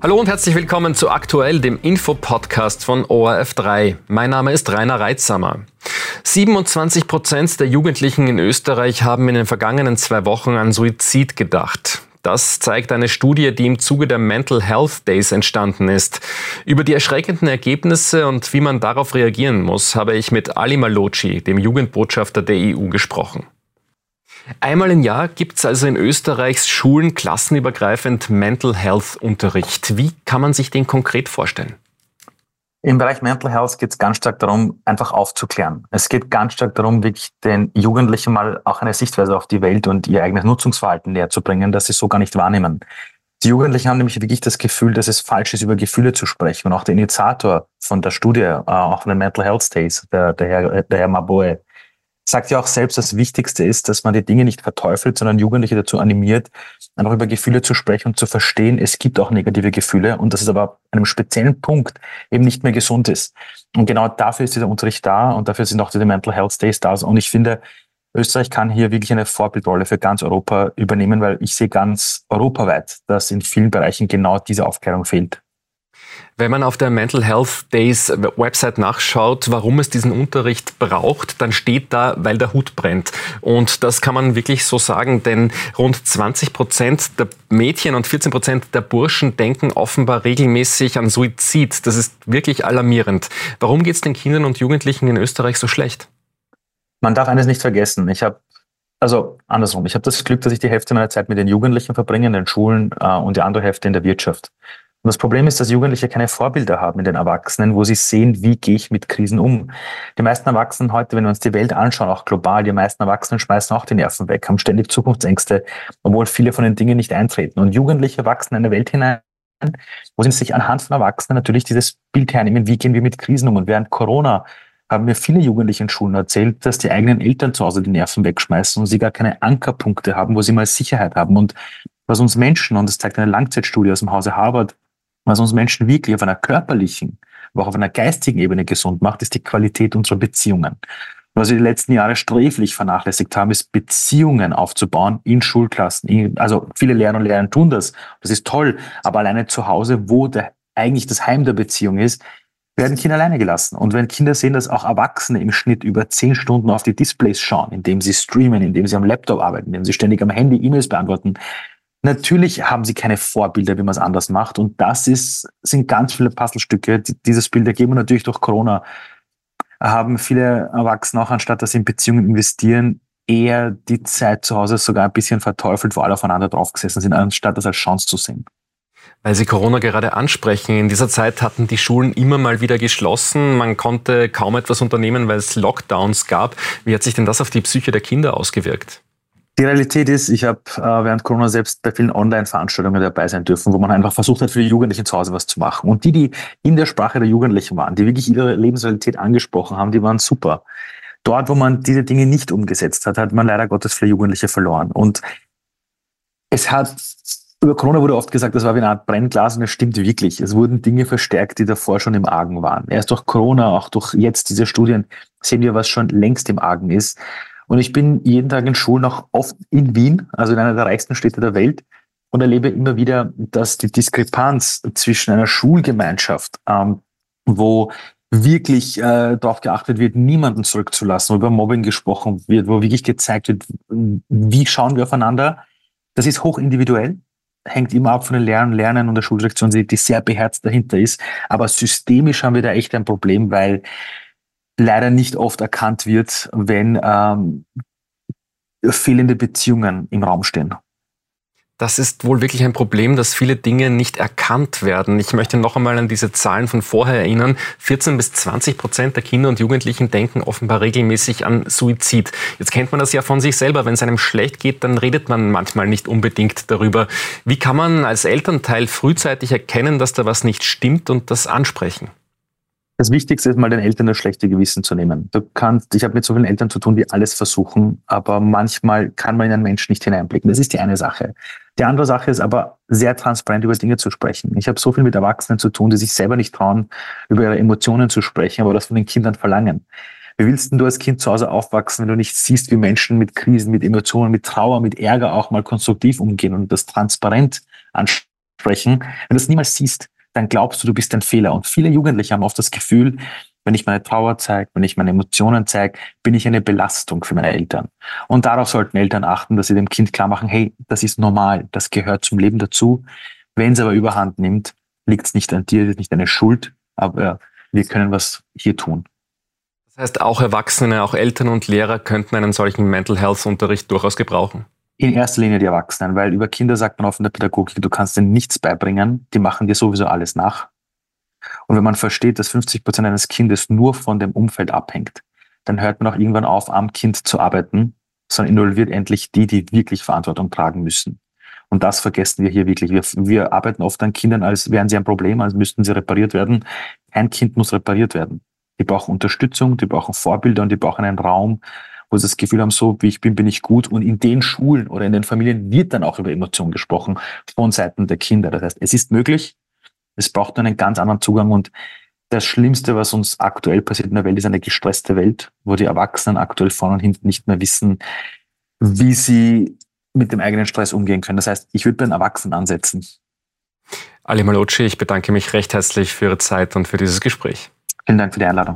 Hallo und herzlich willkommen zu Aktuell, dem Infopodcast von ORF3. Mein Name ist Rainer Reitsamer. 27 Prozent der Jugendlichen in Österreich haben in den vergangenen zwei Wochen an Suizid gedacht. Das zeigt eine Studie, die im Zuge der Mental Health Days entstanden ist. Über die erschreckenden Ergebnisse und wie man darauf reagieren muss, habe ich mit Ali Malocci, dem Jugendbotschafter der EU, gesprochen. Einmal im Jahr gibt es also in Österreichs Schulen klassenübergreifend Mental Health Unterricht. Wie kann man sich den konkret vorstellen? Im Bereich Mental Health geht es ganz stark darum, einfach aufzuklären. Es geht ganz stark darum, wirklich den Jugendlichen mal auch eine Sichtweise auf die Welt und ihr eigenes Nutzungsverhalten näher zu bringen, dass sie so gar nicht wahrnehmen. Die Jugendlichen haben nämlich wirklich das Gefühl, dass es falsch ist, über Gefühle zu sprechen. Und auch der Initiator von der Studie, äh, auch von den Mental Health Days, der, der, Herr, der Herr Maboe, sagt ja auch selbst, das Wichtigste ist, dass man die Dinge nicht verteufelt, sondern Jugendliche dazu animiert, einfach über Gefühle zu sprechen und zu verstehen, es gibt auch negative Gefühle und dass es aber ab einem speziellen Punkt eben nicht mehr gesund ist. Und genau dafür ist dieser Unterricht da und dafür sind auch diese Mental Health Days da. Und ich finde, Österreich kann hier wirklich eine Vorbildrolle für ganz Europa übernehmen, weil ich sehe ganz europaweit, dass in vielen Bereichen genau diese Aufklärung fehlt. Wenn man auf der Mental Health Days Website nachschaut, warum es diesen Unterricht braucht, dann steht da, weil der Hut brennt. Und das kann man wirklich so sagen, denn rund 20 Prozent der Mädchen und 14 Prozent der Burschen denken offenbar regelmäßig an Suizid. Das ist wirklich alarmierend. Warum geht es den Kindern und Jugendlichen in Österreich so schlecht? Man darf eines nicht vergessen. Ich habe also andersrum. Ich habe das Glück, dass ich die Hälfte meiner Zeit mit den Jugendlichen verbringe, in den Schulen äh, und die andere Hälfte in der Wirtschaft. Und das Problem ist, dass Jugendliche keine Vorbilder haben in den Erwachsenen, wo sie sehen, wie gehe ich mit Krisen um. Die meisten Erwachsenen heute, wenn wir uns die Welt anschauen, auch global, die meisten Erwachsenen schmeißen auch die Nerven weg, haben ständig Zukunftsängste, obwohl viele von den Dingen nicht eintreten. Und Jugendliche wachsen in eine Welt hinein, wo sie sich anhand von Erwachsenen natürlich dieses Bild hernehmen, wie gehen wir mit Krisen um. Und während Corona haben mir viele Jugendliche in Schulen erzählt, dass die eigenen Eltern zu Hause die Nerven wegschmeißen und sie gar keine Ankerpunkte haben, wo sie mal Sicherheit haben. Und was uns Menschen, und das zeigt eine Langzeitstudie aus dem Hause Harvard, was uns Menschen wirklich auf einer körperlichen, aber auch auf einer geistigen Ebene gesund macht, ist die Qualität unserer Beziehungen. Was wir die letzten Jahre sträflich vernachlässigt haben, ist Beziehungen aufzubauen in Schulklassen. Also viele Lehrer und Lehrer tun das. Das ist toll. Aber alleine zu Hause, wo der, eigentlich das Heim der Beziehung ist, werden Kinder alleine gelassen. Und wenn Kinder sehen, dass auch Erwachsene im Schnitt über zehn Stunden auf die Displays schauen, indem sie streamen, indem sie am Laptop arbeiten, indem sie ständig am Handy E-Mails beantworten, Natürlich haben sie keine Vorbilder, wie man es anders macht. Und das ist, sind ganz viele Puzzlestücke, die dieses Bild ergeben. Und natürlich durch Corona haben viele Erwachsene auch, anstatt dass sie in Beziehungen investieren, eher die Zeit zu Hause sogar ein bisschen verteufelt, wo alle aufeinander draufgesessen sind, anstatt das als Chance zu sehen. Weil Sie Corona gerade ansprechen, in dieser Zeit hatten die Schulen immer mal wieder geschlossen. Man konnte kaum etwas unternehmen, weil es Lockdowns gab. Wie hat sich denn das auf die Psyche der Kinder ausgewirkt? Die Realität ist, ich habe äh, während Corona selbst bei vielen Online-Veranstaltungen dabei sein dürfen, wo man einfach versucht hat, für die Jugendlichen zu Hause was zu machen. Und die, die in der Sprache der Jugendlichen waren, die wirklich ihre Lebensrealität angesprochen haben, die waren super. Dort, wo man diese Dinge nicht umgesetzt hat, hat man leider Gottes viele Jugendliche verloren. Und es hat, über Corona wurde oft gesagt, das war wie eine Art Brennglas und es stimmt wirklich. Es wurden Dinge verstärkt, die davor schon im Argen waren. Erst durch Corona, auch durch jetzt diese Studien sehen wir, was schon längst im Argen ist. Und ich bin jeden Tag in Schulen auch oft in Wien, also in einer der reichsten Städte der Welt, und erlebe immer wieder, dass die Diskrepanz zwischen einer Schulgemeinschaft, ähm, wo wirklich äh, darauf geachtet wird, niemanden zurückzulassen, wo über Mobbing gesprochen wird, wo wirklich gezeigt wird, wie schauen wir aufeinander. Das ist hoch individuell, hängt immer ab von den Lehrern, Lernen und der Schuldirektion, die sehr beherzt dahinter ist. Aber systemisch haben wir da echt ein Problem, weil leider nicht oft erkannt wird, wenn ähm, fehlende Beziehungen im Raum stehen. Das ist wohl wirklich ein Problem, dass viele Dinge nicht erkannt werden. Ich möchte noch einmal an diese Zahlen von vorher erinnern. 14 bis 20 Prozent der Kinder und Jugendlichen denken offenbar regelmäßig an Suizid. Jetzt kennt man das ja von sich selber. Wenn es einem schlecht geht, dann redet man manchmal nicht unbedingt darüber. Wie kann man als Elternteil frühzeitig erkennen, dass da was nicht stimmt und das ansprechen? Das Wichtigste ist mal den Eltern das schlechte Gewissen zu nehmen. Du kannst, ich habe mit so vielen Eltern zu tun, die alles versuchen, aber manchmal kann man in einen Menschen nicht hineinblicken. Das ist die eine Sache. Die andere Sache ist aber, sehr transparent über Dinge zu sprechen. Ich habe so viel mit Erwachsenen zu tun, die sich selber nicht trauen, über ihre Emotionen zu sprechen, aber das von den Kindern verlangen. Wie willst denn du als Kind zu Hause aufwachsen, wenn du nicht siehst, wie Menschen mit Krisen, mit Emotionen, mit Trauer, mit Ärger auch mal konstruktiv umgehen und das transparent anschauen? sprechen, wenn du das niemals siehst, dann glaubst du, du bist ein Fehler. Und viele Jugendliche haben oft das Gefühl, wenn ich meine Trauer zeige, wenn ich meine Emotionen zeige, bin ich eine Belastung für meine Eltern. Und darauf sollten Eltern achten, dass sie dem Kind klar machen, hey, das ist normal, das gehört zum Leben dazu. Wenn es aber überhand nimmt, liegt es nicht an dir, es ist nicht deine Schuld, aber wir können was hier tun. Das heißt, auch Erwachsene, auch Eltern und Lehrer könnten einen solchen Mental Health Unterricht durchaus gebrauchen. In erster Linie die Erwachsenen, weil über Kinder sagt man oft in der Pädagogik, du kannst denen nichts beibringen, die machen dir sowieso alles nach. Und wenn man versteht, dass 50 Prozent eines Kindes nur von dem Umfeld abhängt, dann hört man auch irgendwann auf, am Kind zu arbeiten, sondern involviert endlich die, die wirklich Verantwortung tragen müssen. Und das vergessen wir hier wirklich. Wir, wir arbeiten oft an Kindern, als wären sie ein Problem, als müssten sie repariert werden. Kein Kind muss repariert werden. Die brauchen Unterstützung, die brauchen Vorbilder und die brauchen einen Raum, wo sie das Gefühl haben, so wie ich bin, bin ich gut. Und in den Schulen oder in den Familien wird dann auch über Emotionen gesprochen von Seiten der Kinder. Das heißt, es ist möglich, es braucht nur einen ganz anderen Zugang und das Schlimmste, was uns aktuell passiert in der Welt, ist eine gestresste Welt, wo die Erwachsenen aktuell vorne und hinten nicht mehr wissen, wie sie mit dem eigenen Stress umgehen können. Das heißt, ich würde bei den Erwachsenen ansetzen. Ali Malocci, ich bedanke mich recht herzlich für Ihre Zeit und für dieses Gespräch. Vielen Dank für die Einladung.